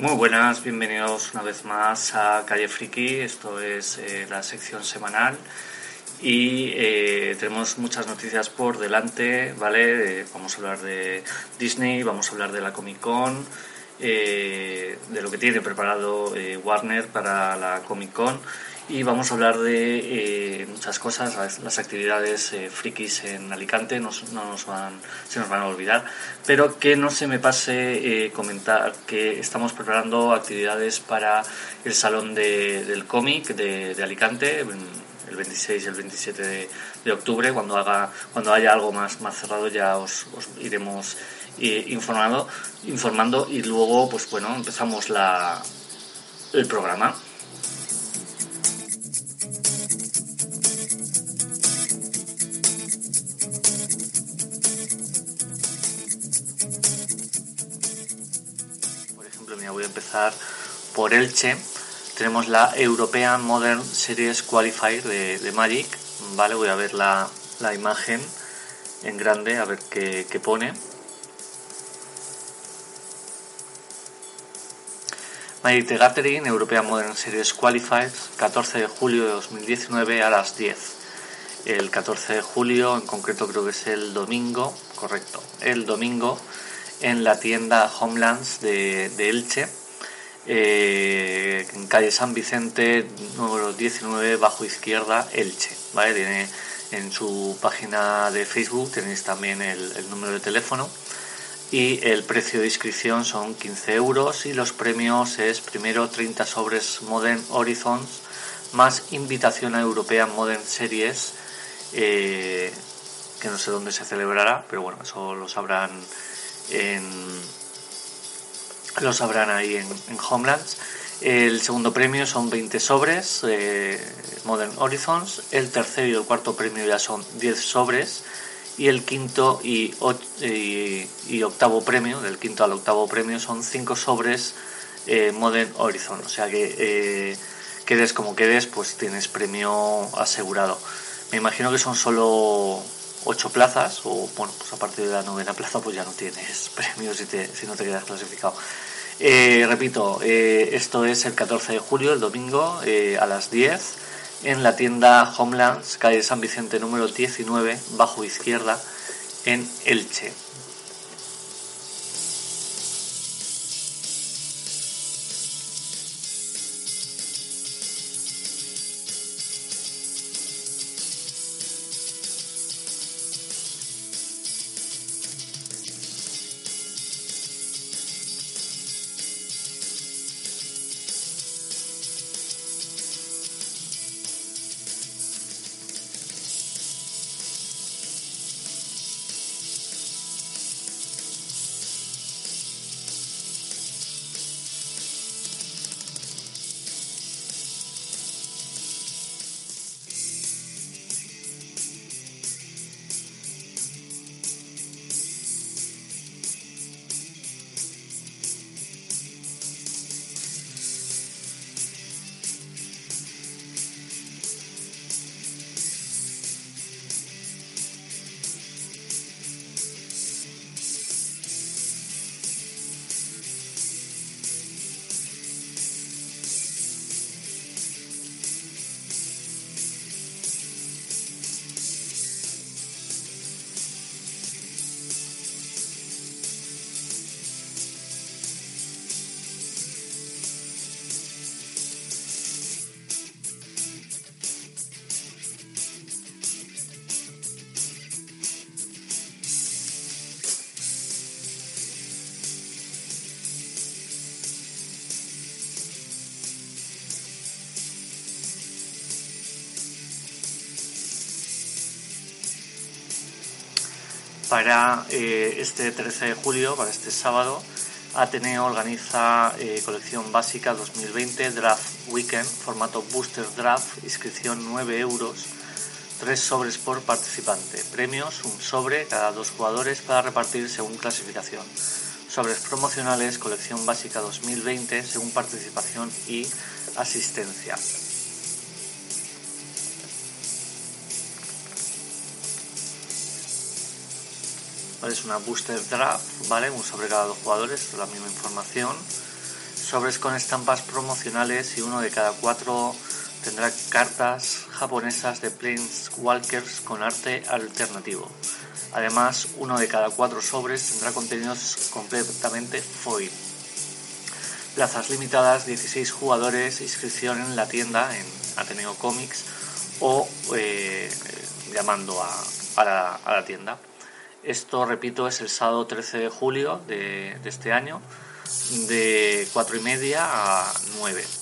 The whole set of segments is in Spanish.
Muy buenas, bienvenidos una vez más a Calle Friki. Esto es eh, la sección semanal y eh, tenemos muchas noticias por delante, ¿vale? Eh, vamos a hablar de Disney, vamos a hablar de la Comic Con, de lo que tiene preparado Warner para la Comic Con y vamos a hablar de eh, muchas cosas, las, actividades eh, frikis en Alicante no nos van, se nos van a olvidar, pero que no se me pase eh, comentar que estamos preparando actividades para el Salón del Cómic de, Alicante el 26 y el 27 de, octubre, cuando haga cuando haya algo más, más cerrado ya os, iremos informando, informando y luego pues bueno empezamos la, el programa. Empezar por Elche. Tenemos la European Modern Series Qualifier de, Magic. Vale, voy a ver la, imagen en grande, a ver qué, pone. Magic The Gathering, European Modern Series Qualifiers, 14 de julio de 2019 a las 10. El 14 de julio, en concreto creo que es el domingo, correcto, el domingo en la tienda Homelands de, Elche, eh, en calle San Vicente, número 19, bajo izquierda, Elche. ¿vale? Tiene en su página de Facebook tenéis también el, número de teléfono y el precio de inscripción son 15 euros y los premios es primero 30 sobres Modern Horizons más invitación a European Modern Series eh, que no sé dónde se celebrará pero bueno eso lo sabrán lo sabrán ahí en, Homelands. El segundo premio son 20 sobres eh, Modern Horizons. El tercero y el cuarto premio ya son 10 sobres. Y el quinto y, y, octavo premio, del quinto al octavo premio, son 5 sobres eh, Modern Horizon. O sea que eh, quedes como quedes, pues tienes premio asegurado. Me imagino que son solo ocho plazas, o bueno, pues a partir de la novena plaza, pues ya no tienes premios si, te, si no te quedas clasificado. Eh, repito, eh, esto es el 14 de julio, el domingo, eh, a las 10, en la tienda Homelands, calle San Vicente número 19, bajo izquierda, en Elche. Para eh, este 13 de julio, para este sábado, Ateneo organiza eh, colección básica 2020 Draft Weekend, formato Booster Draft, inscripción 9 euros, 3 sobres por participante, premios, un sobre cada dos jugadores para repartir según clasificación, sobres promocionales, colección básica 2020 según participación y asistencia. Es una booster draft, ¿vale? Un sobre cada dos jugadores, la misma información. Sobres con estampas promocionales y uno de cada cuatro tendrá cartas japonesas de Planeswalkers con arte alternativo. Además, uno de cada cuatro sobres tendrá contenidos completamente foil. Plazas limitadas, 16 jugadores, inscripción en la tienda en Ateneo Comics o eh, llamando a la tienda. Esto, repito, es el sábado 13 de julio de, de este año, de 4 y media a 9.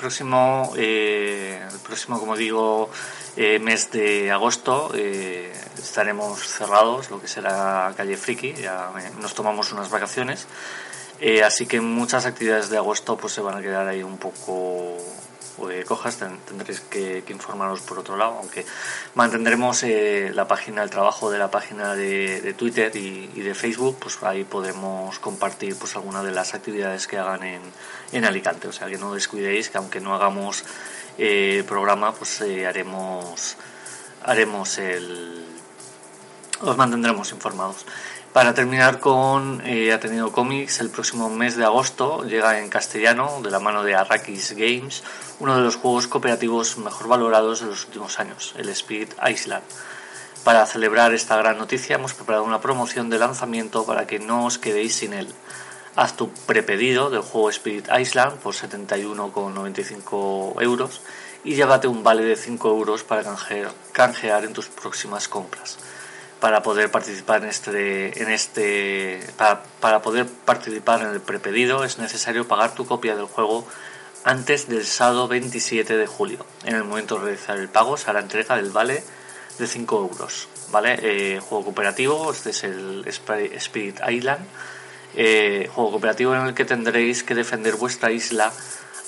Próximo, eh, el próximo como digo, eh, mes de agosto eh, estaremos cerrados, lo que será calle Friki, ya nos tomamos unas vacaciones. así que muchas actividades de agosto pues se van a quedar ahí un poco eh, cojas tendréis que, informaros por otro lado, aunque mantendremos eh, la página, el trabajo de la página de, Twitter y, de Facebook, pues ahí podemos compartir pues algunas de las actividades que hagan en, en Alicante, o sea que no descuidéis que aunque no hagamos eh, programa, pues haremos haremos el os mantendremos informados. Para terminar con eh, cómics, el próximo mes de agosto llega en castellano, de la mano de Arrakis Games, uno de los juegos cooperativos mejor valorados de los últimos años, el Spirit Island. Para celebrar esta gran noticia hemos preparado una promoción de lanzamiento para que no os quedéis sin él. Haz tu prepedido del juego Spirit Island por 71,95 euros y llévate un vale de 5 euros para canjear en tus próximas compras para poder participar en este, en este para, poder participar en el prepedido es necesario pagar tu copia del juego antes del sábado 27 de julio. En el momento de realizar el pago se entrega del vale de 5 euros. ¿vale? Eh, juego cooperativo, este es el Spirit Island. Eh, juego cooperativo en el que tendréis que defender vuestra isla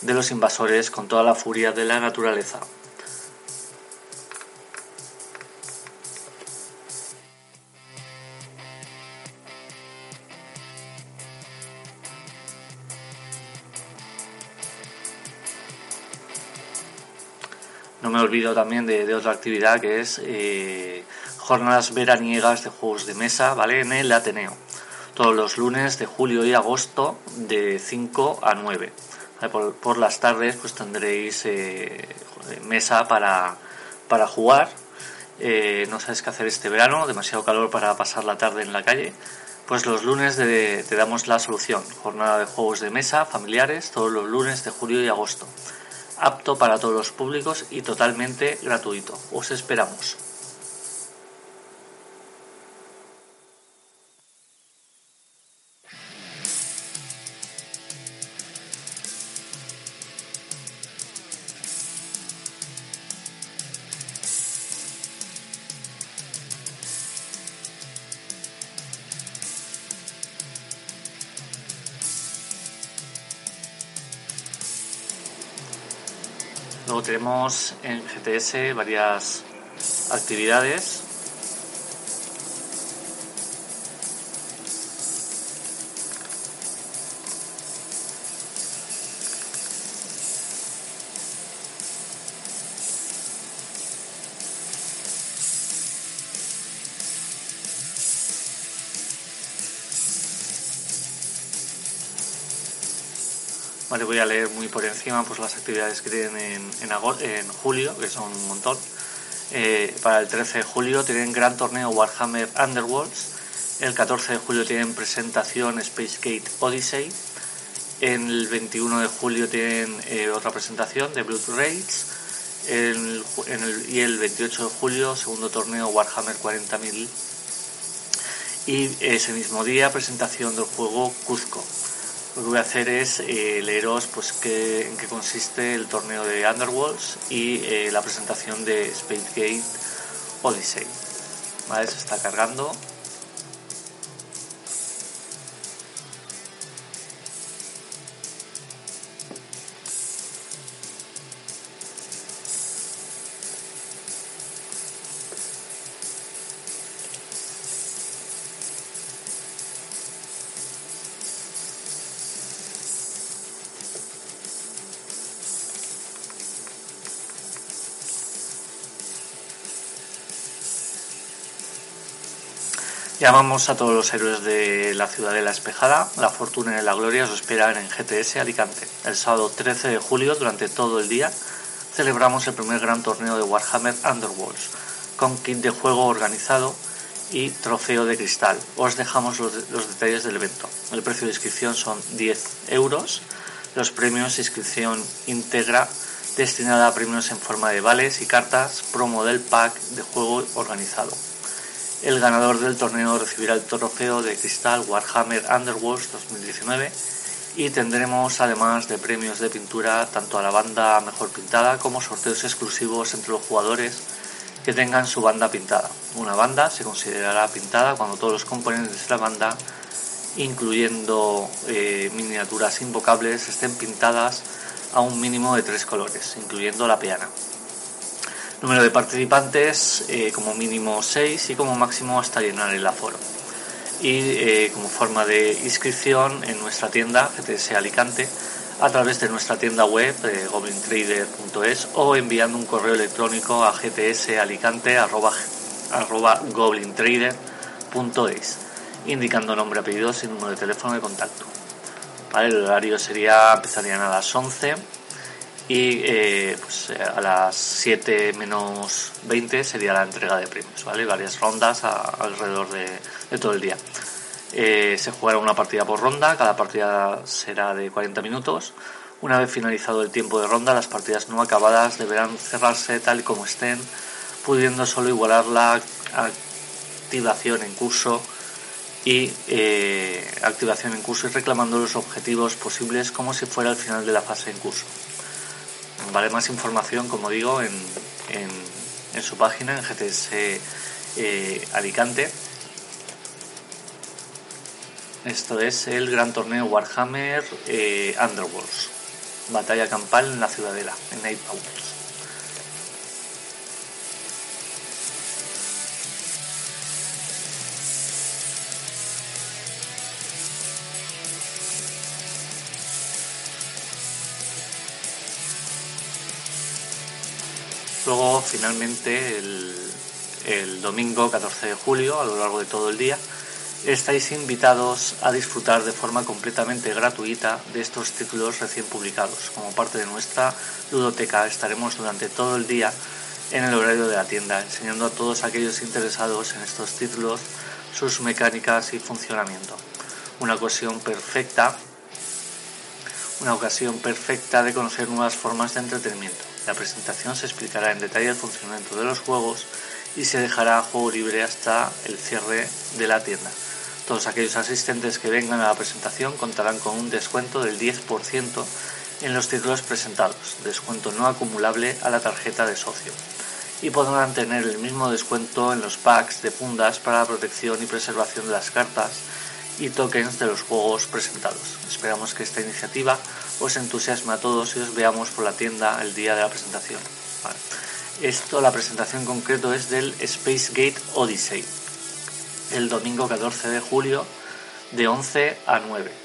de los invasores con toda la furia de la naturaleza. Me olvido también de, otra actividad que es eh, jornadas veraniegas de juegos de mesa, ¿vale? En el Ateneo. Todos los lunes de julio y agosto de 5 a 9. Por, las tardes pues tendréis eh, mesa para, para jugar. Eh, no sabes qué hacer este verano, demasiado calor para pasar la tarde en la calle. Pues los lunes te damos la solución. Jornada de juegos de mesa familiares todos los lunes de julio y agosto. Apto para todos los públicos y totalmente gratuito. Os esperamos. Luego tenemos en GTS varias actividades Vale, voy a leer muy por encima pues, las actividades que tienen en, en, julio, que son un montón. Eh, para el 13 de julio tienen gran torneo Warhammer Underworlds. El 14 de julio tienen presentación Space Gate Odyssey. En el 21 de julio tienen eh, otra presentación de Blood Raids. y el 28 de julio, segundo torneo Warhammer 40.000. Y ese mismo día, presentación del juego Cuzco. Lo que voy a hacer es eh, leeros pues, qué, en qué consiste el torneo de Underworlds y eh, la presentación de Space Gate Odyssey. ¿Vale? Se está cargando. Llamamos a todos los héroes de la ciudad de la Espejada. La fortuna y la gloria os esperan en GTS Alicante. El sábado 13 de julio, durante todo el día, celebramos el primer gran torneo de Warhammer Underworlds, con kit de juego organizado y trofeo de cristal. Os dejamos los, detalles del evento. El precio de inscripción son 10 euros. Los premios inscripción íntegra destinada a premios en forma de vales y cartas promo del pack de juego organizado. El ganador del torneo recibirá el trofeo de cristal Warhammer Underworlds 2019 y tendremos además de premios de pintura tanto a la banda mejor pintada como sorteos exclusivos entre los jugadores que tengan su banda pintada. Una banda se considerará pintada cuando todos los componentes de la banda, incluyendo eh, miniaturas invocables, estén pintadas a un mínimo de tres colores, incluyendo la peana. Número de participantes eh, como mínimo 6 y como máximo hasta llenar el aforo. Y eh, como forma de inscripción en nuestra tienda GTS Alicante a través de nuestra tienda web eh, goblintrader.es o enviando un correo electrónico a gtsalicante.goblintrader.es indicando nombre, apellido y número de teléfono de contacto. El horario sería, empezarían a las 11 y eh, pues, eh, a las 7 menos 20 sería la entrega de premios, ¿vale? Varias rondas alrededor de, todo el día. Eh, se jugará una partida por ronda, cada partida será de 40 minutos. Una vez finalizado el tiempo de ronda, las partidas no acabadas deberán cerrarse tal y como estén, pudiendo solo igualar la activación en curso y activación en curso y reclamando los objetivos posibles como si fuera el final de la fase en curso. Vale más información, como digo, en, en, su página, en GTS eh, Alicante. Esto es el gran torneo Warhammer eh, Underworlds. Batalla campal en la Ciudadela, en Night Luego, finalmente, el, domingo 14 de julio, a lo largo de todo el día, estáis invitados a disfrutar de forma completamente gratuita de estos títulos recién publicados. Como parte de nuestra ludoteca estaremos durante todo el día en el horario de la tienda, enseñando a todos aquellos interesados en estos títulos sus mecánicas y funcionamiento. Una ocasión perfecta, una ocasión perfecta de conocer nuevas formas de entretenimiento. La presentación se explicará en detalle el funcionamiento de los juegos y se dejará juego libre hasta el cierre de la tienda. Todos aquellos asistentes que vengan a la presentación contarán con un descuento del 10% en los títulos presentados, descuento no acumulable a la tarjeta de socio. Y podrán tener el mismo descuento en los packs de fundas para la protección y preservación de las cartas y tokens de los juegos presentados. Esperamos que esta iniciativa os entusiasme a todos y os veamos por la tienda el día de la presentación. Esto, la presentación en concreto es del Space Gate Odyssey, el domingo 14 de julio de 11 a 9.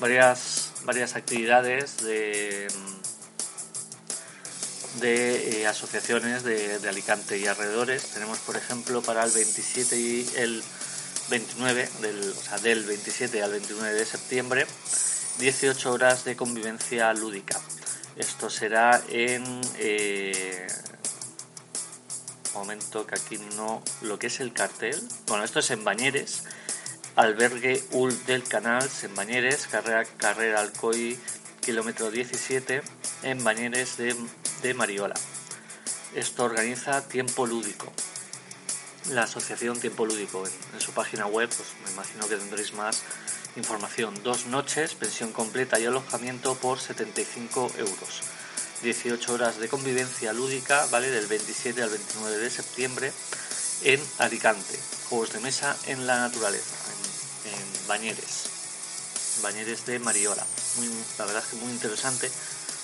Varias, varias actividades de, de eh, asociaciones de, Alicante y alrededores. Tenemos, por ejemplo, para el 27 y el 29, del, o sea, del 27 al 29 de septiembre, 18 horas de convivencia lúdica. Esto será en... Eh, momento que aquí no... Lo que es el cartel. Bueno, esto es en Bañeres albergue UL del Canal en Bañeres, carrera, carrera Alcoy, kilómetro 17, en Bañeres de, Mariola. Esto organiza Tiempo Lúdico, la asociación Tiempo Lúdico. En, su página web, pues me imagino que tendréis más información. Dos noches, pensión completa y alojamiento por 75 euros. 18 horas de convivencia lúdica, ¿vale? Del 27 al 29 de septiembre en Alicante. Juegos de mesa en la naturaleza Bañeres, Bañeres de Mariola. la verdad es que muy interesante,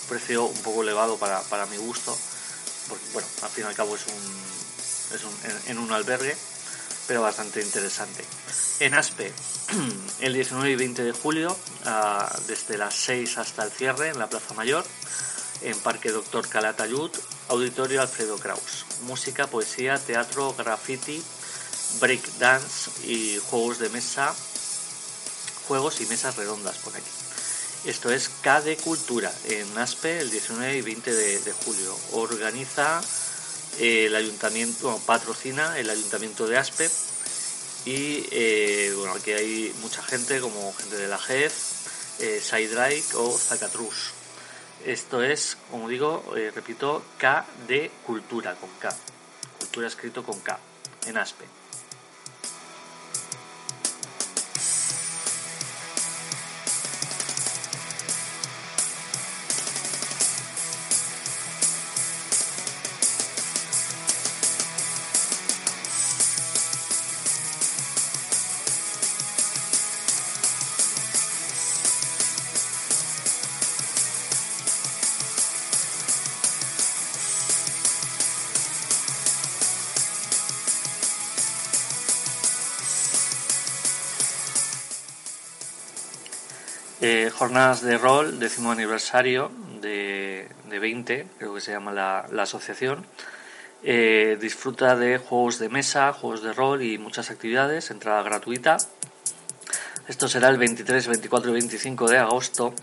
precio un poco elevado para, mi gusto, porque bueno, al fin y al cabo es un, es un en, un albergue, pero bastante interesante. En Aspe, el 19 y 20 de julio, ah, desde las 6 hasta el cierre en la Plaza Mayor, en Parque Doctor Calatayud, Auditorio Alfredo Kraus. Música, poesía, teatro, graffiti, break dance y juegos de mesa juegos y mesas redondas por aquí. Esto es K de Cultura en Aspe el 19 y 20 de, julio. Organiza el ayuntamiento, patrocina el ayuntamiento de Aspe y eh, bueno, aquí hay mucha gente como gente de la JEF, eh, o Zacatrus. Esto es, como digo, eh, repito, K de Cultura con K. Cultura escrito con K en Aspe. Jornadas de rol, décimo aniversario de, de 20, creo que se llama la, asociación. Eh, disfruta de juegos de mesa, juegos de rol y muchas actividades, entrada gratuita. Esto será el 23, 24 y 25 de agosto.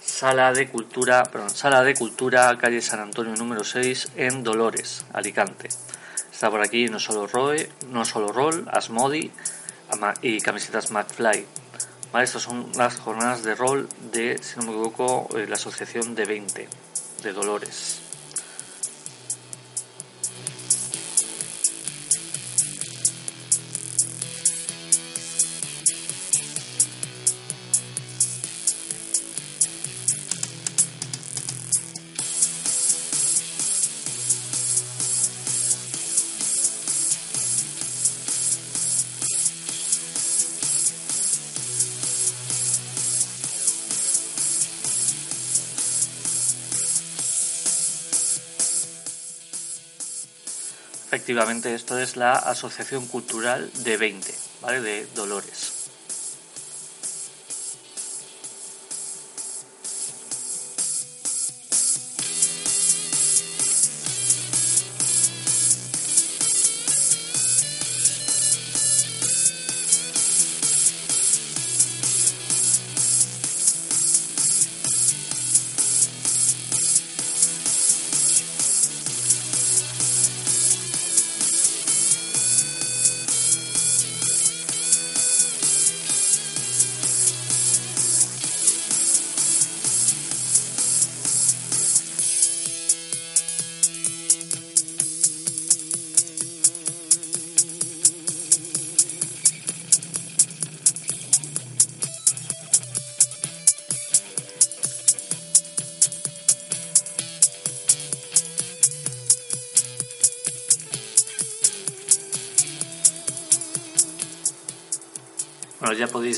Sala de Cultura, Sala de Cultura, calle San Antonio número 6, en Dolores, Alicante. Está por aquí no solo Roy, no solo Roll, Asmodi y camisetas McFly. Estas son las jornadas de rol de, si no me equivoco, eh, la Asociación de 20 de Dolores. Efectivamente, esto es la Asociación Cultural de 20, ¿vale? De Dolores.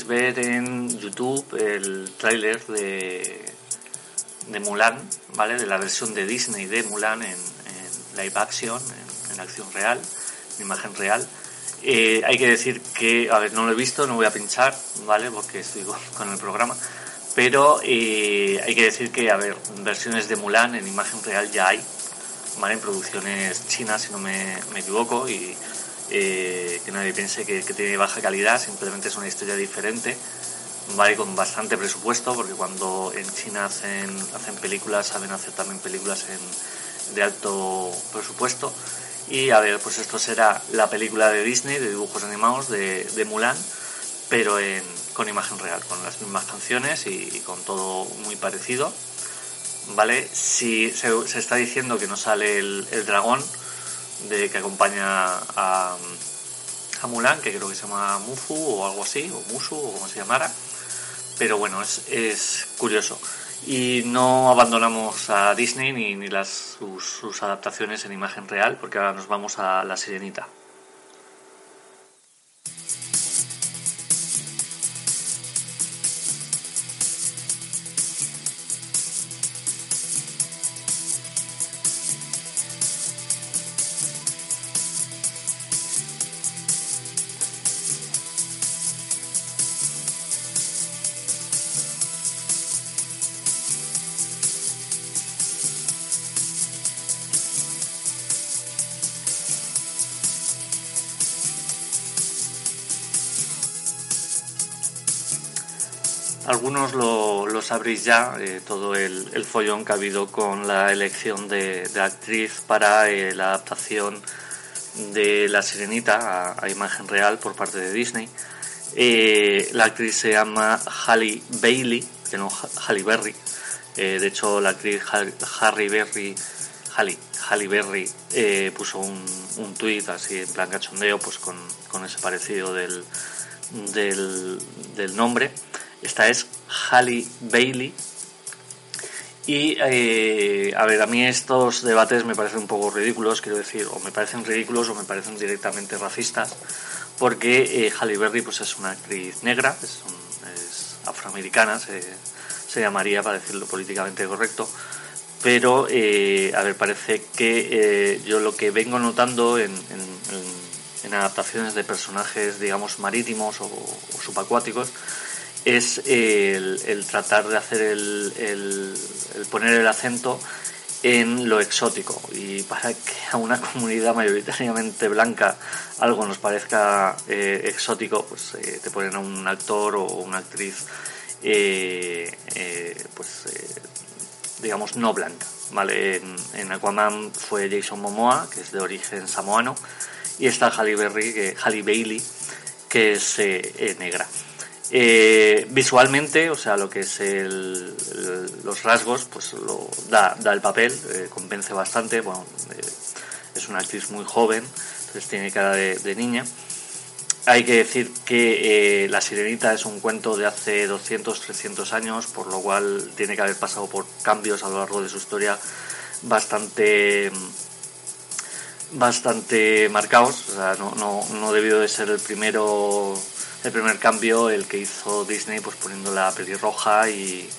Ver en YouTube el tráiler de, de Mulan, ¿vale? De la versión de Disney de Mulan en, live action, en, acción real, en imagen real. Eh, hay que decir que, a ver, no lo he visto, no voy a pinchar, ¿vale? Porque estoy con el programa. Pero eh, hay que decir que, a ver, versiones de Mulan en imagen real ya hay, ¿vale? En producciones chinas, si no me, me equivoco, y eh, que nadie piense que, tiene baja calidad, simplemente es una historia diferente, ¿vale? con bastante presupuesto, porque cuando en China hacen, hacen películas, saben hacer también películas de alto presupuesto. Y a ver, pues esto será la película de Disney, de dibujos animados, de, Mulan, pero con imagen real, con las mismas canciones y, con todo muy parecido. ¿Vale? Si se, está diciendo que no sale el dragón, de que acompaña a, a Mulan, que creo que se llama Mufu o algo así, o Musu o como se llamara. Pero bueno, es, es curioso. Y no abandonamos a Disney ni, ni las, sus adaptaciones en imagen real, porque ahora nos vamos a La Sirenita. Lo, sabréis ya, eh, todo el, follón que ha habido con la elección de, actriz para eh, la adaptación de La Sirenita a, imagen real por parte de Disney. Eh, la actriz se llama Halle Bailey, que no Halle Berry. de hecho, la actriz Harry Berry, Halle, Berry puso un, un tuit así en plan cachondeo, pues con, ese parecido del, del nombre. Esta es Halle Bailey. Y eh, a ver, a mí estos debates me parecen un poco ridículos, quiero decir, o me parecen ridículos o me parecen directamente racistas, porque eh, Halle Berry pues, es una actriz negra, es, afroamericana, se, llamaría para decirlo políticamente correcto, pero eh, a ver, parece que yo lo que vengo notando en, adaptaciones de personajes, digamos, marítimos o subacuáticos, es el, tratar de hacer el, poner el acento en lo exótico. Y para que a una comunidad mayoritariamente blanca algo nos parezca eh, exótico pues eh, te ponen a un actor o una actriz eh, pues digamos no blanca vale en, Aquaman fue Jason Momoa que es de origen samoano y está Halle Berry Halle Bailey que es negra eh, visualmente, o sea, lo que es los rasgos, pues lo da, da el papel, eh, convence bastante. Bueno, eh, es una actriz muy joven, entonces tiene cara de, niña. Hay que decir que La Sirenita es un cuento de hace 200, 300 años, por lo cual tiene que haber pasado por cambios a lo largo de su historia bastante bastante marcados. O sea, no, no, no debido de ser el primero el primer cambio el que hizo Disney pues poniendo la pelirroja y,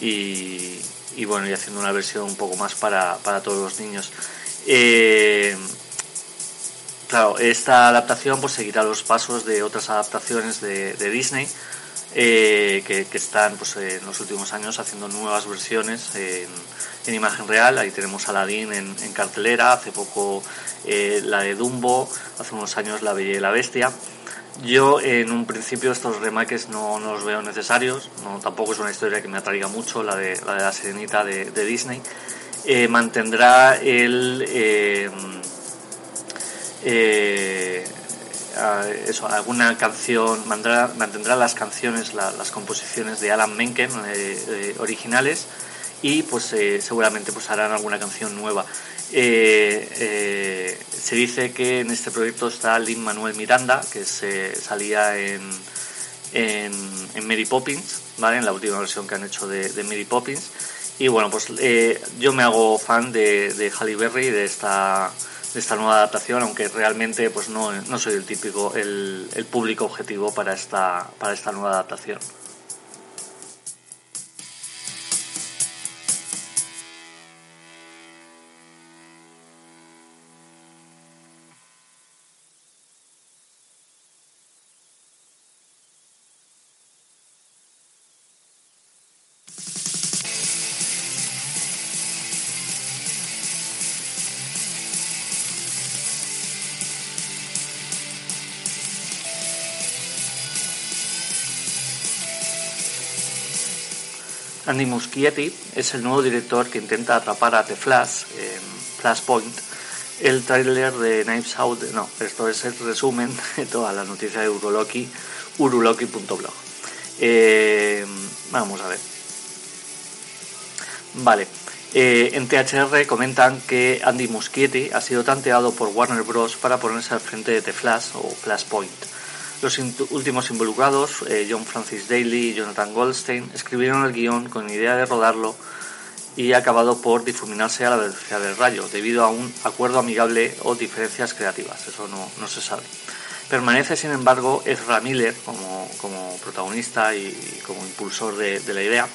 y, bueno y haciendo una versión un poco más para, todos los niños eh, claro, esta adaptación pues seguirá los pasos de otras adaptaciones de, Disney eh, que, están pues, en los últimos años haciendo nuevas versiones en, imagen real. Ahí tenemos Aladdin en, en cartelera, hace poco eh, la de Dumbo, hace unos años La Bella y la Bestia. Yo en un principio estos remakes no, los veo necesarios, no, tampoco es una historia que me atraiga mucho, la de la, de la Sirenita de, Disney. Eh, mantendrá el... Eh, eso, alguna canción, mantendrá, mantendrá las canciones, las composiciones de Alan Menken originales y pues seguramente pues harán alguna canción nueva. Eh, eh, se dice que en este proyecto está Lin Manuel Miranda, que se salía en, en, Mary Poppins, ¿vale? en la última versión que han hecho de, Mary Poppins. Y bueno, pues eh, yo me hago fan de, de Halle Berry, de esta, de esta nueva adaptación, aunque realmente pues no, no soy el típico, el, el público objetivo para esta, para esta nueva adaptación. Andy Muschietti es el nuevo director que intenta atrapar a The Flash Flashpoint. El tráiler de Knives Out, no, esto es el resumen de toda la noticia de Uruloki, uruloki.blog. Eh, vamos a ver. Vale, eh, en THR comentan que Andy Muschietti ha sido tanteado por Warner Bros. para ponerse al frente de The Flash o Flashpoint. Los últimos involucrados, eh, John Francis Daly y Jonathan Goldstein, escribieron el guion con idea de rodarlo y ha acabado por difuminarse a la velocidad del rayo, debido a un acuerdo amigable o diferencias creativas. Eso no, se sabe. Permanece, sin embargo, Ezra Miller como, protagonista y, como impulsor de, la idea.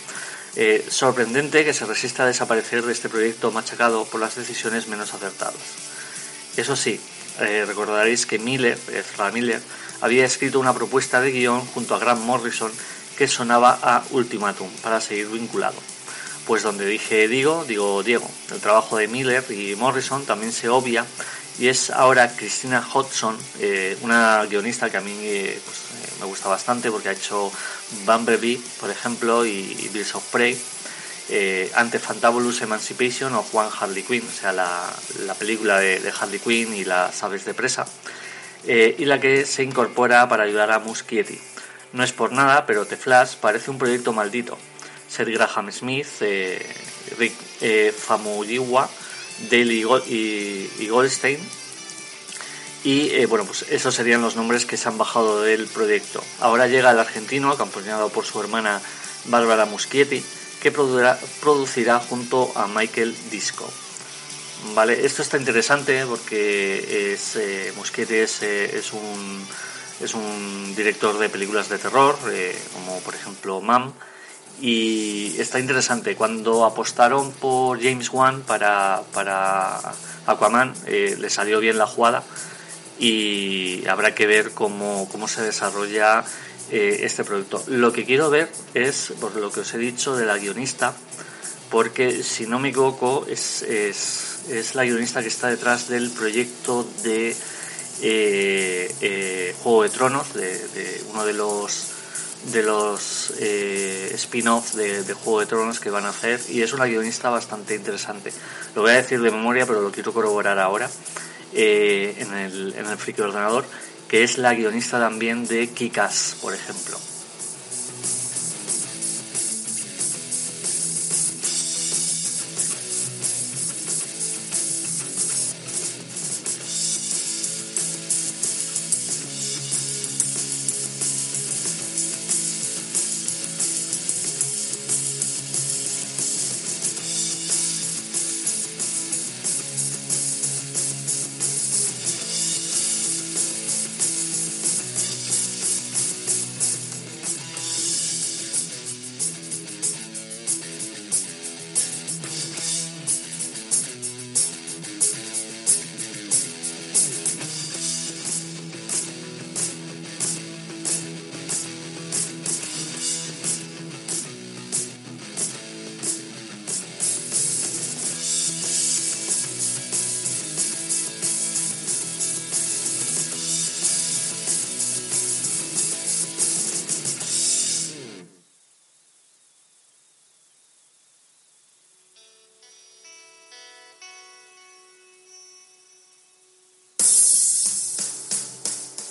Eh, sorprendente que se resista a desaparecer de este proyecto machacado por las decisiones menos acertadas. Eso sí, eh, recordaréis que Miller, Ezra Miller, había escrito una propuesta de guion junto a Grant Morrison que sonaba a Ultimatum para seguir vinculado. Pues donde dije digo, digo Diego. El trabajo de Miller y Morrison también se obvia y es ahora Christina Hodgson, eh, una guionista que a mí eh, pues, eh, me gusta bastante porque ha hecho Bumblebee, por ejemplo, y, Bills of Prey, ante Fantabulous Emancipation o Juan Harley Quinn, o sea, la, película de, de, Harley Quinn y las aves de presa. Eh, y la que se incorpora para ayudar a Muschietti. No es por nada, pero The Flash parece un proyecto maldito. Seth Graham Smith, eh, Rick eh, Famuyiwa, Dale y, Goldstein. Y eh, bueno, pues esos serían los nombres que se han bajado del proyecto. Ahora llega el argentino, acompañado por su hermana Bárbara Muschietti, que producirá junto a Michael Disco. Vale, esto está interesante porque es, eh, eh, es, un, es un director de películas de terror, eh, como por ejemplo Mam, y está interesante. Cuando apostaron por James Wan para, para Aquaman, le salió bien la jugada y habrá que ver cómo, cómo se desarrolla este producto. Lo que quiero ver es, por lo que os he dicho, de la guionista, porque si no me equivoco, es es la guionista que está detrás del proyecto de eh, eh, Juego de Tronos, de, uno de los de los eh, spin-offs de, Juego de Tronos que van a hacer y es una guionista bastante interesante. Lo voy a decir de memoria, pero lo quiero corroborar ahora en el, en el friki ordenador, que es la guionista también de Kikas, por ejemplo.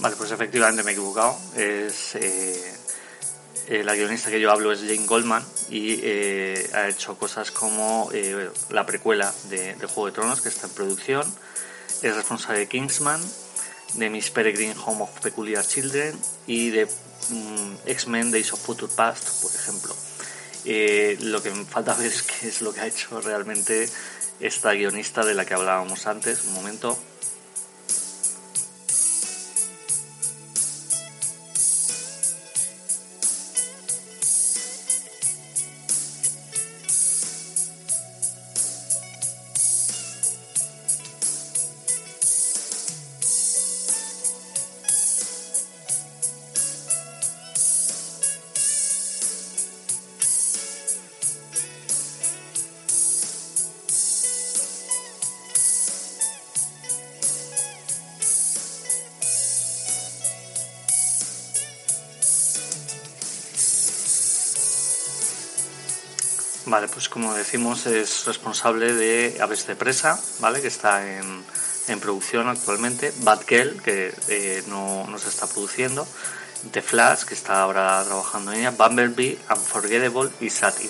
Vale, pues efectivamente me he equivocado. Es, eh, eh, la guionista que yo hablo es Jane Goldman y eh, ha hecho cosas como la precuela de, Juego de Tronos que está en producción. Es responsable de Kingsman, de Miss Peregrine Home of Peculiar Children y de mm, X-Men Days of Future Past, por ejemplo. lo que me falta ver es qué es lo que ha hecho realmente esta guionista de la que hablábamos antes, un momento. Vale, pues como decimos es responsable de Aves de Presa, ¿vale? Que está en, producción actualmente. Batgirl, que eh, no, no, se está produciendo. The Flash, que está ahora trabajando en ella. Bumblebee, Unforgettable y Satin.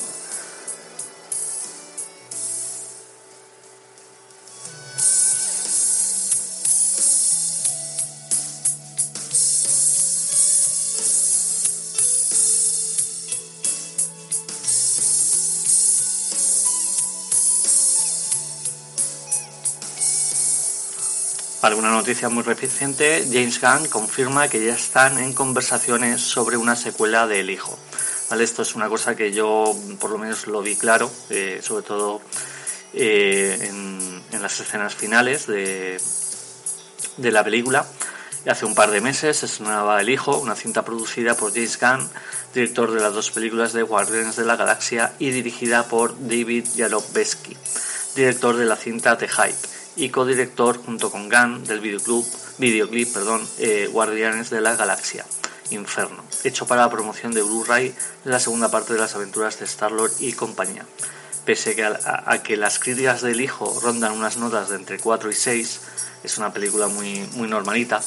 Alguna noticia muy reciente, James Gunn confirma que ya están en conversaciones sobre una secuela de El Hijo. ¿Vale? Esto es una cosa que yo por lo menos lo vi claro, eh, sobre todo eh, en, las escenas finales de, la película. Hace un par de meses se estrenaba El Hijo, una cinta producida por James Gunn, director de las dos películas de Guardians de la Galaxia y dirigida por David Yalobesky, director de la cinta The Hype y codirector junto con Gunn del videoclub, videoclip perdón, eh, Guardianes de la Galaxia, Inferno, hecho para la promoción de Blu-ray de la segunda parte de las aventuras de Star-Lord y compañía. Pese a, que las críticas del hijo rondan unas notas de entre 4 y 6, es una película muy, muy normalita,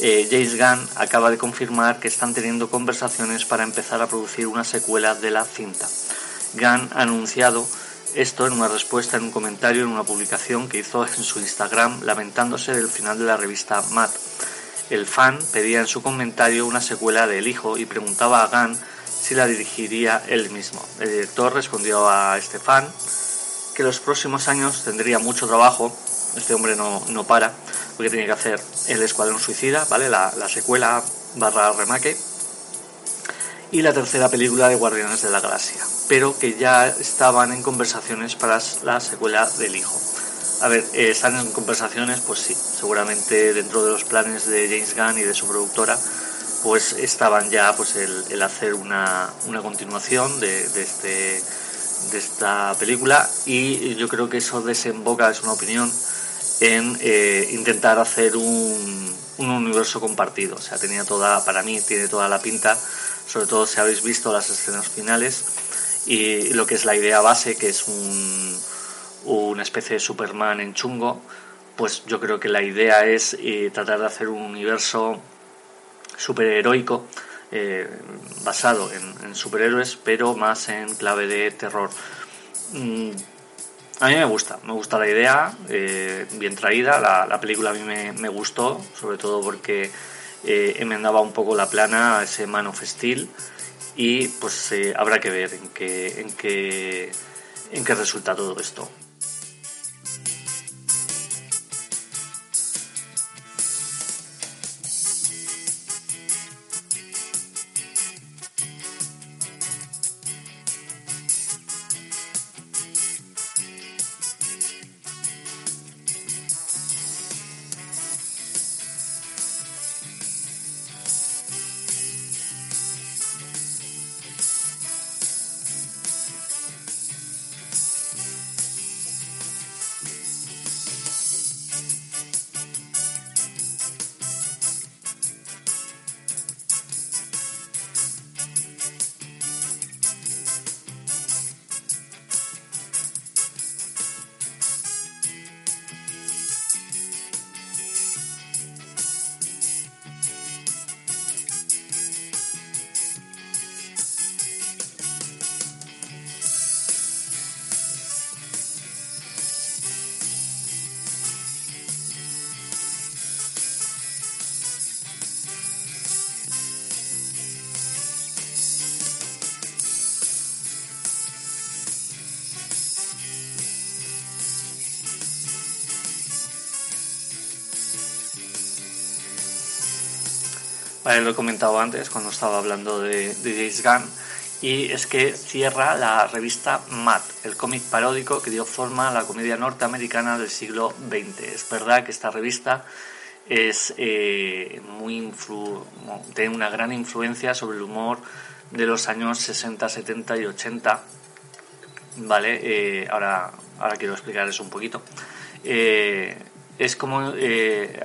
eh, James Gunn acaba de confirmar que están teniendo conversaciones para empezar a producir una secuela de la cinta. Gunn ha anunciado esto en una respuesta en un comentario en una publicación que hizo en su Instagram lamentándose del final de la revista Mad. El fan pedía en su comentario una secuela de El Hijo y preguntaba a Gunn si la dirigiría él mismo. El director respondió a este fan que los próximos años tendría mucho trabajo, este hombre no, no para, porque tiene que hacer El Escuadrón Suicida, ¿vale? la, la secuela barra remake y la tercera película de Guardianes de la Galaxia, pero que ya estaban en conversaciones para la secuela del Hijo. A ver, eh, están en conversaciones, pues sí, seguramente dentro de los planes de James Gunn y de su productora, pues estaban ya pues el, hacer una, continuación de, este, de esta película y yo creo que eso desemboca, es una opinión, en eh, intentar hacer un, un universo compartido. O sea, tenía toda, para mí tiene toda la pinta sobre todo si habéis visto las escenas finales y lo que es la idea base, que es un, una especie de Superman en chungo, pues yo creo que la idea es eh, tratar de hacer un universo superheroico eh, basado en, superhéroes, pero más en clave de terror. Mm, a mí me gusta, me gusta la idea, eh, bien traída, la, la, película a mí me, me gustó, sobre todo porque eh, enmendaba un poco la plana a ese Man of Steel y pues eh, habrá que ver en qué, en, qué, en qué resulta todo esto. Vale, lo he comentado antes cuando estaba hablando de, de James Gunn y es que cierra la revista Mad, el cómic paródico que dio forma a la comedia norteamericana del siglo XX. Es verdad que esta revista es eh, muy tiene una gran influencia sobre el humor de los años 60, 70 y 80. Vale, eh, ahora, ahora quiero explicarles un poquito. Eh, es como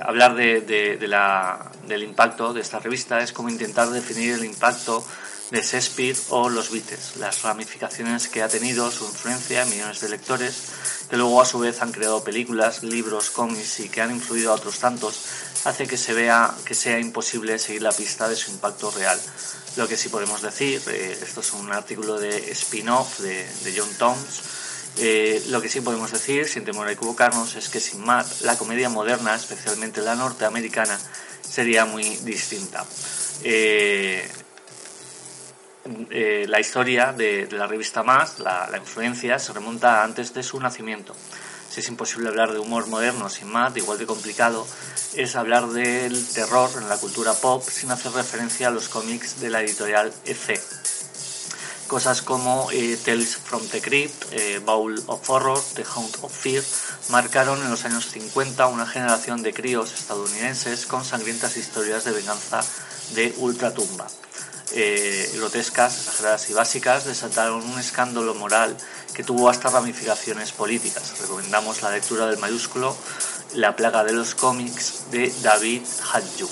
hablar de, de la, del impacto de esta revista, es como intentar definir el impacto de Shakespeare o los Beatles, las ramificaciones que ha tenido, su influencia en millones de lectores, que luego a su vez han creado películas, libros, cómics y que han influido a otros tantos, hace que se vea que sea imposible seguir la pista de su impacto real. Lo que sí podemos decir, eh, esto es un artículo de spin-off de, John Toms, eh, lo que sí podemos decir, sin temor a equivocarnos, es que sin Matt, la comedia moderna, especialmente la norteamericana, sería muy distinta. Eh, eh, la historia de, la revista Más, la, influencia, se remonta antes de su nacimiento. Si es imposible hablar de humor moderno sin Matt, igual de complicado es hablar del terror en la cultura pop sin hacer referencia a los cómics de la editorial EC. Cosas como eh, Tales from the Crypt, eh, Bowl of Horror, The Hound of Fear marcaron en los años 50 una generación de críos estadounidenses con sangrientas historias de venganza de ultratumba eh, grotescas, exageradas y básicas, desataron un escándalo moral que tuvo hasta ramificaciones políticas. Recomendamos la lectura del mayúsculo La plaga de los cómics de David Hadju,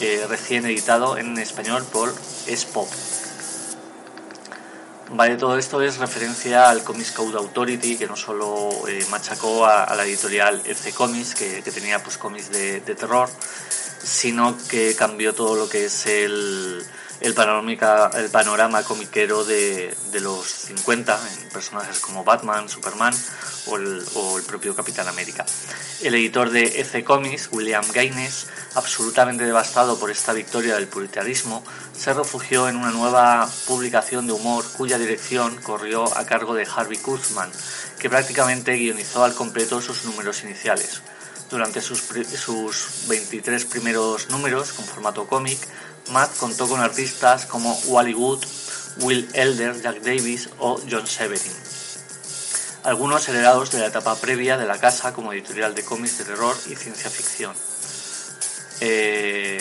eh, recién editado en español por Spop. Vale, todo esto es referencia al Comics Code Authority, que no solo eh, machacó a, la editorial EC Comics, que, tenía pues cómics de terror, sino que cambió todo lo que es el, el, el panorama comiquero de, de, los 50 en personajes como Batman, Superman o el, o el, propio Capitán América. El editor de EC Comics, William Gaines, absolutamente devastado por esta victoria del puritarismo, se refugió en una nueva publicación de humor cuya dirección corrió a cargo de Harvey Kuzman, que prácticamente guionizó al completo sus números iniciales. Durante sus, sus 23 primeros números con formato cómic, Matt contó con artistas como Wally Wood, Will Elder, Jack Davis o John Severin. Algunos heredados de la etapa previa de la casa como editorial de cómics de terror y ciencia ficción. Eh,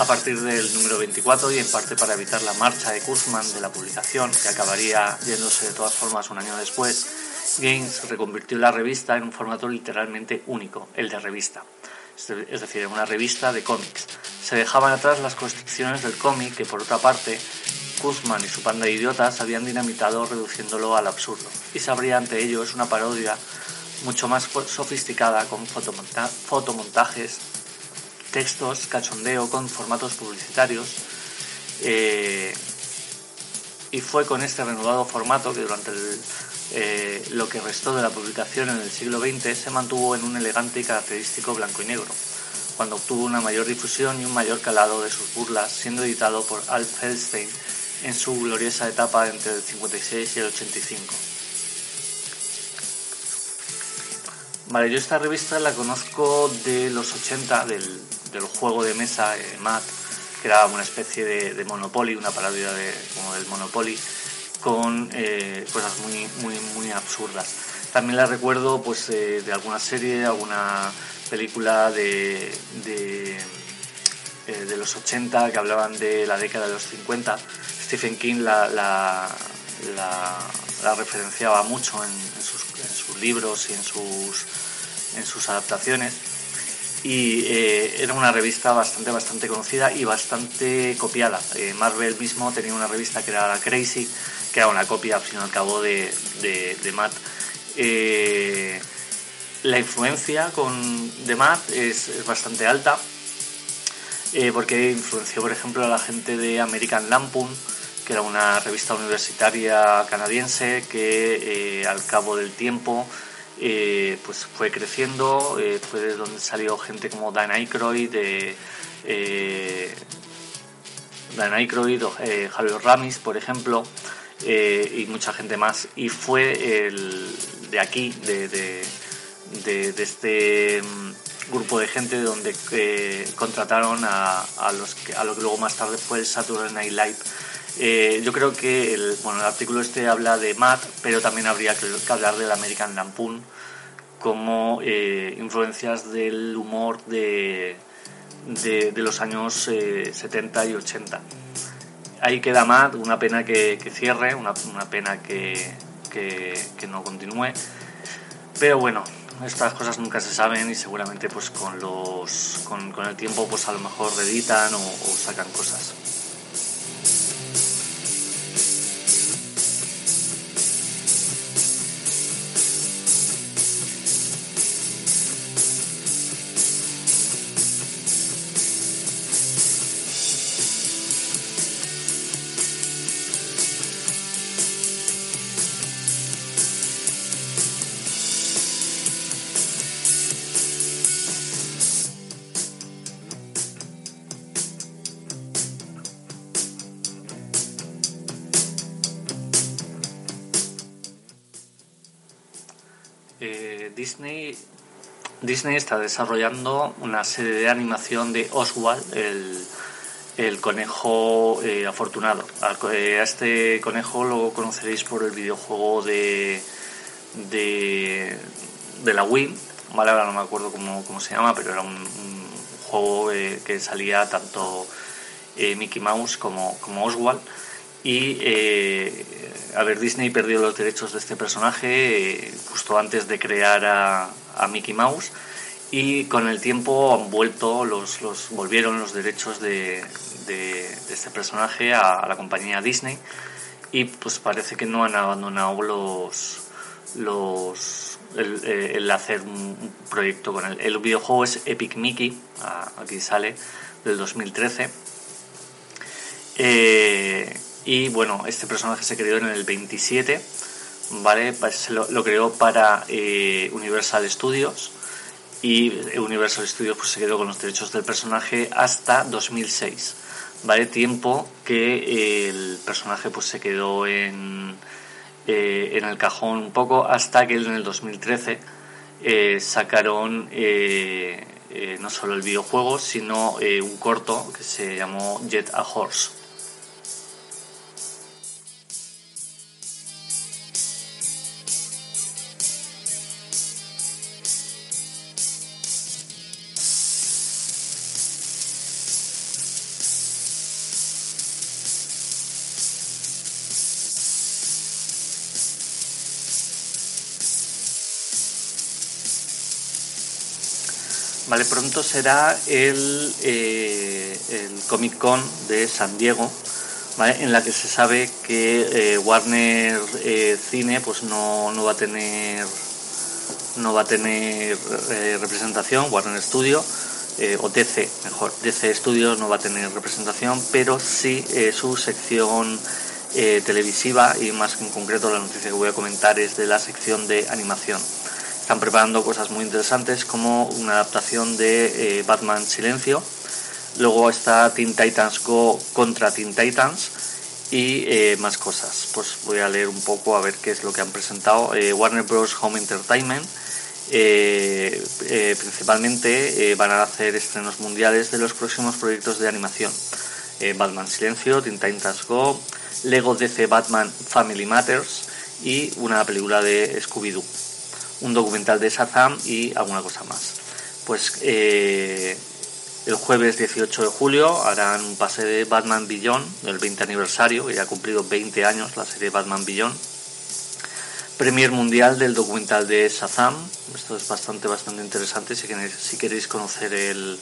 a partir del número 24 y en parte para evitar la marcha de Kurzman de la publicación, que acabaría yéndose de todas formas un año después, Gaines reconvirtió la revista en un formato literalmente único, el de revista, es decir, en una revista de cómics. Se dejaban atrás las constricciones del cómic que, por otra parte, Kurzman y su panda de idiotas habían dinamitado reduciéndolo al absurdo, y se abría ante ellos una parodia mucho más sofisticada con fotomontajes textos, cachondeo con formatos publicitarios. Eh, y fue con este renovado formato que durante eh, lo que restó de la publicación en el siglo XX se mantuvo en un elegante y característico blanco y negro, cuando obtuvo una mayor difusión y un mayor calado de sus burlas, siendo editado por Alf Feldstein en su gloriosa etapa entre el 56 y el 85. Vale, yo esta revista la conozco de los 80, del, del juego de mesa eh, que era una especie de, Monopoly, una parodia de, como del Monopoly, con eh, cosas muy, muy, muy absurdas. También la recuerdo pues eh, de alguna serie, alguna película de, de, de, los 80 que hablaban de la década de los 50. Stephen King la, la, la, referenciaba mucho en, sus, en, sus, libros y en sus, en sus adaptaciones y eh, era una revista bastante bastante conocida y bastante copiada. Eh, Marvel mismo tenía una revista que era Crazy, que era una copia al fin y al cabo de, de, Matt. Eh, la influencia con, de Matt es, bastante alta, porque influenció por ejemplo a la gente de American Lampoon, que era una revista universitaria canadiense que al cabo del tiempo eh, pues fue creciendo, eh, fue de donde salió gente como Dan Aykroyd, de, eh, Dan Aykroyd, eh, Javier Ramis, por ejemplo, y mucha gente más. Y fue de aquí, de, de, este mm, grupo de gente donde contrataron a, a lo que luego más tarde fue el Saturday Night Live eh, yo creo que el, bueno, el artículo este habla de Matt, pero también habría que, hablar del American Lampoon como eh, influencias del humor de, de, los años 70 eh, y 80. Ahí queda Matt, una pena que, cierre, una, una pena que, que, no continúe. Pero bueno, estas cosas nunca se saben y seguramente pues con los con, el tiempo pues a lo mejor reeditan o sacan cosas. Disney está desarrollando una serie de animación de Oswald, el, conejo eh, afortunado. Eh, a, este conejo lo conoceréis por el videojuego de, de, la Wii, ¿vale? ahora no me acuerdo cómo, se llama, pero era un, juego eh, que salía tanto Mickey Mouse como, como Oswald. Y a ver, Disney perdió los derechos de este personaje justo antes de crear a, Mickey Mouse y con el tiempo han vuelto los, los volvieron los derechos de, este personaje a, la compañía Disney y pues parece que no han abandonado los los el, eh, hacer un proyecto con él. El videojuego es Epic Mickey, aquí sale, del 2013. Eh, y bueno, este personaje se creó en el 27, ¿vale? Se lo, creó para eh, Universal Studios y Universal Studios pues, se quedó con los derechos del personaje hasta 2006, ¿vale? Tiempo que eh, el personaje pues se quedó en, eh, en el cajón un poco hasta que en el 2013 sacaron no solo el videojuego, sino un corto que se llamó Jet a Horse. Vale, pronto será el, eh, el Comic Con de San Diego, en la que se sabe que eh, Warner eh, Cine pues no, va a tener no va a tener representación, Warner Studio, o DC, mejor, DC Studios no va a tener representación, pero sí su sección televisiva y más en concreto la noticia que voy a comentar es de la sección de animación están preparando cosas muy interesantes como una adaptación de eh, Batman Silencio. Luego está Teen Titans Go contra Teen Titans y eh, más cosas. Pues voy a leer un poco a ver qué es lo que han presentado. Eh, Warner Bros. Home Entertainment. principalmente van a hacer estrenos mundiales de los próximos proyectos de animación. Batman Silencio, Teen Titans Go, Lego DC Batman Family Matters y una película de Scooby-Doo un documental de Shazam y alguna cosa más. Pues eh, el jueves 18 de julio harán un pase de Batman Beyond, del 20 aniversario, que ya ha cumplido 20 años la serie Batman Beyond. Premier mundial del documental de Shazam. Esto es bastante, bastante interesante si queréis, si queréis conocer el,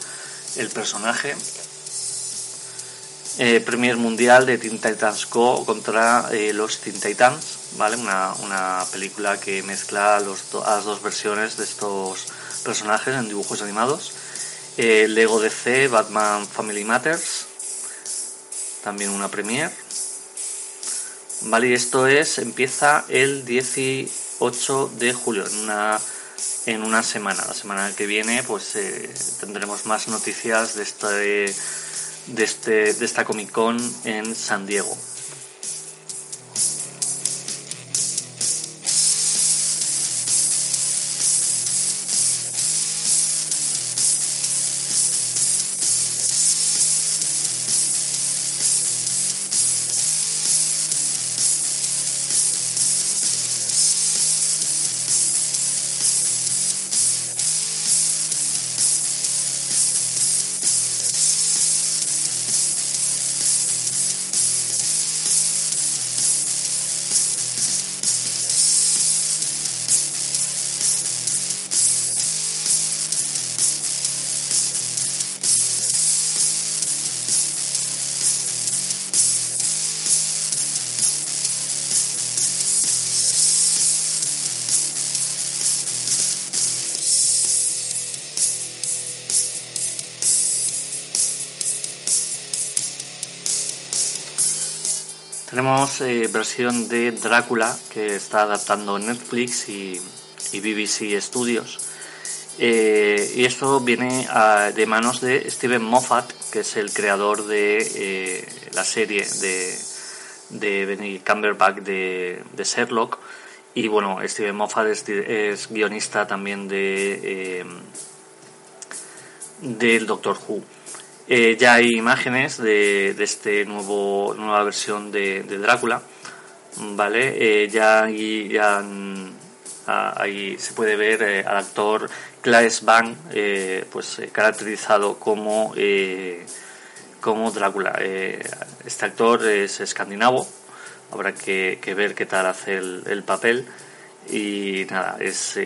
el personaje. Eh, Premier mundial de Teen Titans Go contra eh, los Teen Titans ¿vale? Una, película que mezcla los, las dos versiones de estos personajes en dibujos animados. Eh, Lego DC, Batman Family Matters, también una premiere. Vale, y esto es, empieza el 18 de julio, en una, en una semana. La semana que viene pues tendremos más noticias de este de, este, de esta Comic Con en San Diego. Eh, versión de Drácula que está adaptando Netflix y, BBC Studios. Eh, y esto viene de manos de Steven Moffat, que es el creador de eh, la serie de, de Benny Cumberbatch de, Sherlock. Y bueno, Steven Moffat es, guionista también de del Doctor Who. Eh, ya hay imágenes de, de este nuevo nueva versión de, Drácula, vale. Eh, ya ahí, ya ahí se puede ver eh, al actor Claes Bang, pues caracterizado como como Drácula. este actor es escandinavo, habrá que, ver qué tal hace el, el papel y nada, es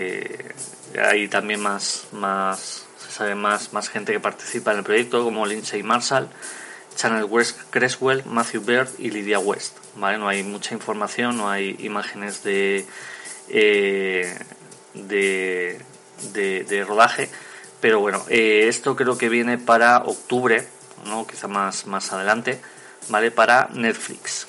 hay también más más sabe más, gente que participa en el proyecto, como Lindsay Marshall, Channel West Creswell, Matthew Bird y Lydia West. ¿vale? No hay mucha información, no hay imágenes de, eh, de, de, rodaje, pero bueno, eh, esto creo que viene para octubre, ¿no? quizá más, más adelante, ¿vale? para Netflix.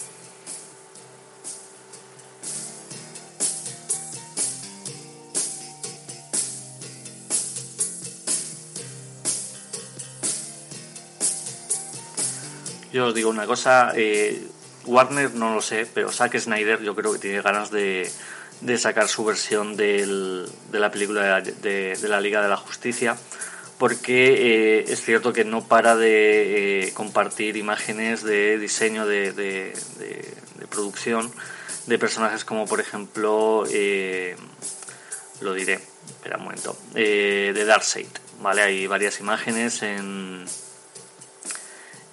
Yo os digo una cosa, eh, Warner no lo sé, pero Zack Snyder yo creo que tiene ganas de, sacar su versión de la película de, la Liga de la Justicia, porque eh, es cierto que no para de eh, compartir imágenes de diseño de, producción de personajes como por ejemplo, lo diré, espera un momento, de Darkseid, ¿vale? Hay varias imágenes en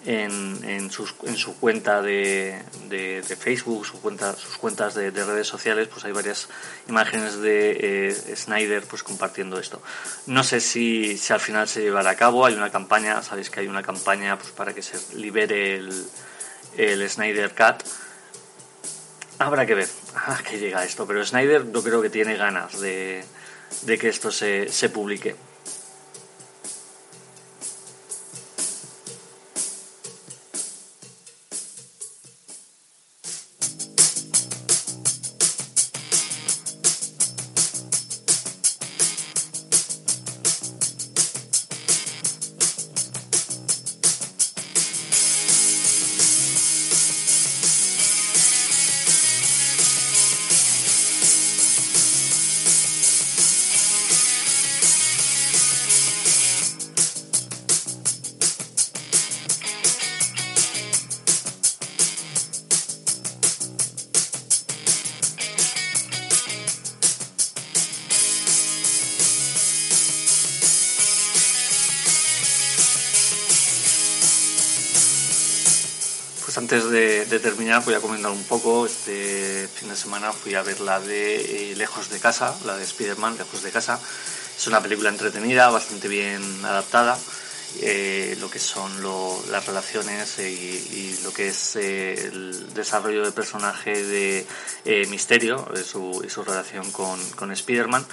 en, en, sus, en su cuenta de, de, Facebook, su cuenta, sus cuentas de, redes sociales, pues hay varias imágenes de eh, Snyder pues compartiendo esto. No sé si, si, al final se llevará a cabo, hay una campaña, sabéis que hay una campaña pues para que se libere el, el Snyder Cut. Habrá que ver a qué llega esto, pero Snyder yo creo que tiene ganas de que esto se, se publique. Antes de, terminar voy a comentar un poco. Este fin de semana fui a ver la de eh, Lejos de Casa, la de Spider-Man, Lejos de Casa. Es una película entretenida, bastante bien adaptada. Eh, lo que son las relaciones y, lo que es eh, el desarrollo del personaje de Misterio y su, relación con, con Spider-Man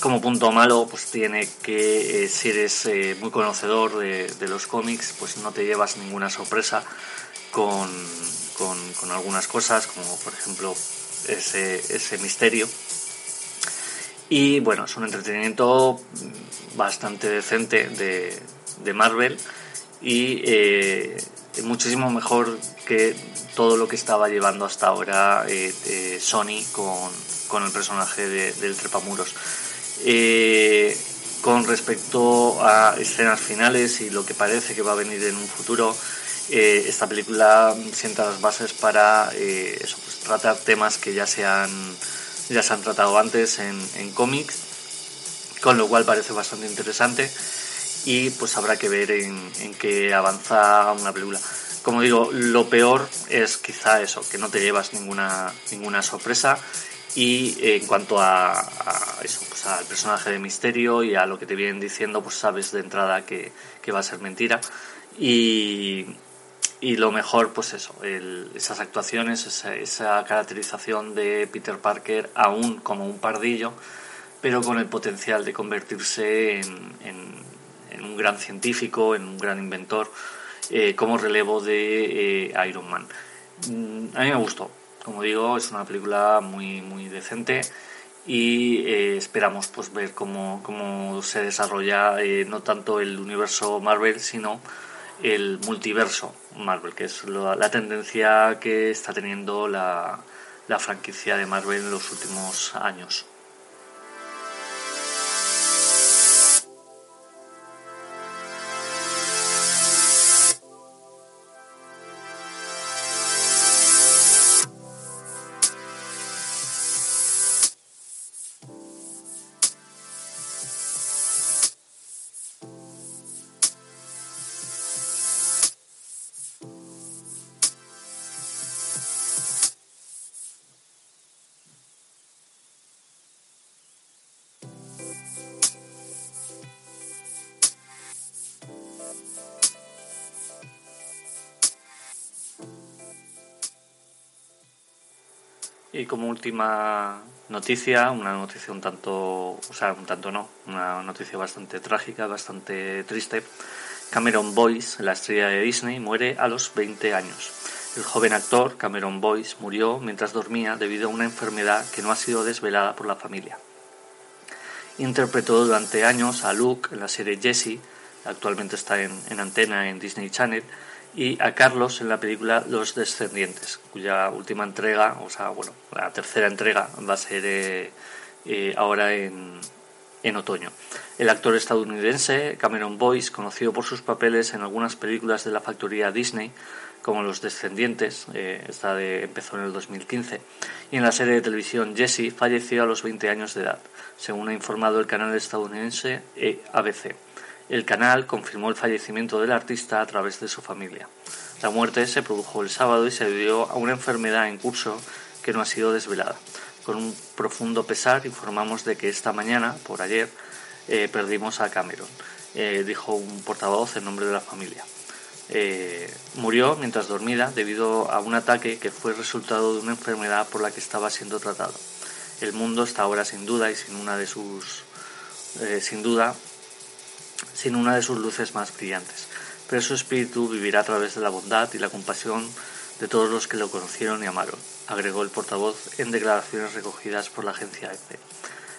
como punto malo, pues tiene que, eh, si eres eh, muy conocedor de, los cómics, pues no te llevas ninguna sorpresa con, con, algunas cosas, como por ejemplo ese, ese misterio. Y bueno, es un entretenimiento bastante decente de, de Marvel y eh, muchísimo mejor que todo lo que estaba llevando hasta ahora eh, Sony con, el personaje del Trepamuros. Con respecto a escenas finales y lo que parece que va a venir en un futuro, esta película sienta las bases para eso, pues, tratar temas que ya se han, ya se han tratado antes en, en cómics, con lo cual parece bastante interesante y pues habrá que ver en, en qué avanza una película. Como digo, lo peor es quizá eso, que no te llevas ninguna, ninguna sorpresa y en cuanto a, eso, pues al personaje de misterio y a lo que te vienen diciendo, pues sabes de entrada que, que va a ser mentira. Y, y lo mejor, pues eso, esas actuaciones, esa, esa, caracterización de Peter Parker aún como un pardillo, pero con el potencial de convertirse en, en, un gran científico, en un gran inventor, eh, como relevo de eh, Iron Man. Mm, a mí me gustó, como digo, es una película muy, muy decente y eh, esperamos pues ver cómo, cómo se desarrolla no tanto el universo Marvel, sino el multiverso Marvel, que es la tendencia que está teniendo la, la franquicia de Marvel en los últimos años. Como última noticia, una noticia un tanto, o sea, un tanto no, una noticia bastante trágica, bastante triste. Cameron Boyce, la estrella de Disney, muere a los 20 años. El joven actor Cameron Boyce murió mientras dormía debido a una enfermedad que no ha sido desvelada por la familia. Interpretó durante años a Luke en la serie Jessie, actualmente está en, en antena en Disney Channel, y a Carlos en la película Los Descendientes, cuya última entrega, o sea, bueno, la tercera entrega va a ser eh, eh, ahora en, en otoño. El actor estadounidense Cameron Boyce, conocido por sus papeles en algunas películas de la factoría Disney, como Los Descendientes, eh, esta de, empezó en el 2015, y en la serie de televisión Jesse, falleció a los 20 años de edad, según ha informado el canal estadounidense ABC. El canal confirmó el fallecimiento del artista a través de su familia. La muerte se produjo el sábado y se debió a una enfermedad en curso que no ha sido desvelada. Con un profundo pesar informamos de que esta mañana, por ayer, eh, perdimos a Cameron, eh, dijo un portavoz en nombre de la familia. Eh, murió mientras dormida debido a un ataque que fue resultado de una enfermedad por la que estaba siendo tratado. El mundo está ahora sin duda y sin una de sus, sin duda, sin una de sus luces más brillantes, pero su espíritu vivirá a través de la bondad y la compasión de todos los que lo conocieron y amaron, agregó el portavoz en declaraciones recogidas por la agencia EFE.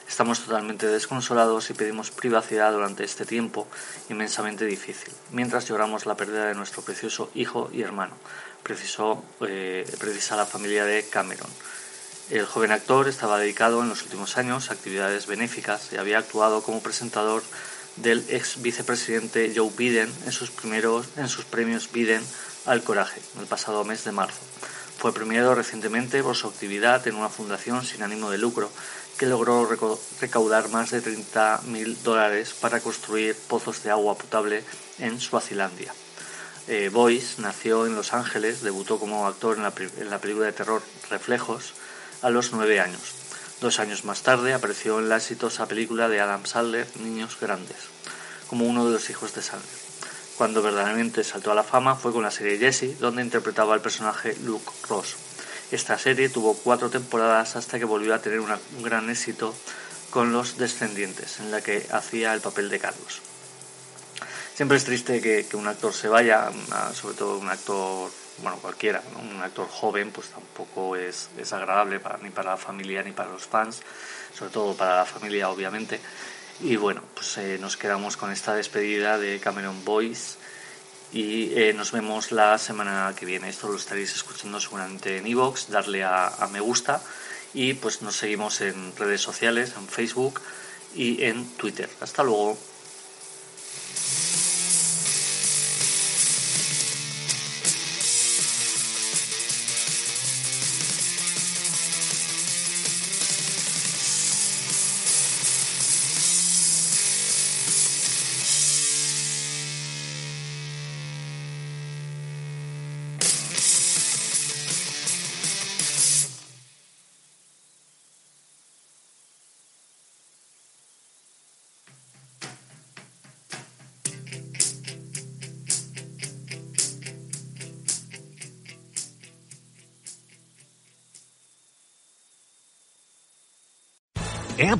Estamos totalmente desconsolados y pedimos privacidad durante este tiempo inmensamente difícil, mientras lloramos la pérdida de nuestro precioso hijo y hermano, precisó, eh, precisa la familia de Cameron. El joven actor estaba dedicado en los últimos años a actividades benéficas y había actuado como presentador del ex vicepresidente Joe Biden en sus, primeros, en sus premios Biden al Coraje, el pasado mes de marzo. Fue premiado recientemente por su actividad en una fundación sin ánimo de lucro que logró recaudar más de 30.000 dólares para construir pozos de agua potable en Suazilandia. Eh, Boyce nació en Los Ángeles, debutó como actor en la, en la película de terror Reflejos a los nueve años. Dos años más tarde apareció en la exitosa película de Adam Sandler, Niños Grandes, como uno de los hijos de Sandler. Cuando verdaderamente saltó a la fama fue con la serie Jesse, donde interpretaba al personaje Luke Ross. Esta serie tuvo cuatro temporadas hasta que volvió a tener un gran éxito con Los Descendientes, en la que hacía el papel de Carlos. Siempre es triste que, un actor se vaya, sobre todo un actor bueno, cualquiera, un actor joven, pues tampoco es, es agradable para, ni para la familia ni para los fans, sobre todo para la familia, obviamente. Y bueno, pues eh, nos quedamos con esta despedida de Cameron Boyce y eh, nos vemos la semana que viene. Esto lo estaréis escuchando seguramente en iVoox, darle a, a me gusta y pues nos seguimos en redes sociales, en Facebook y en Twitter. Hasta luego.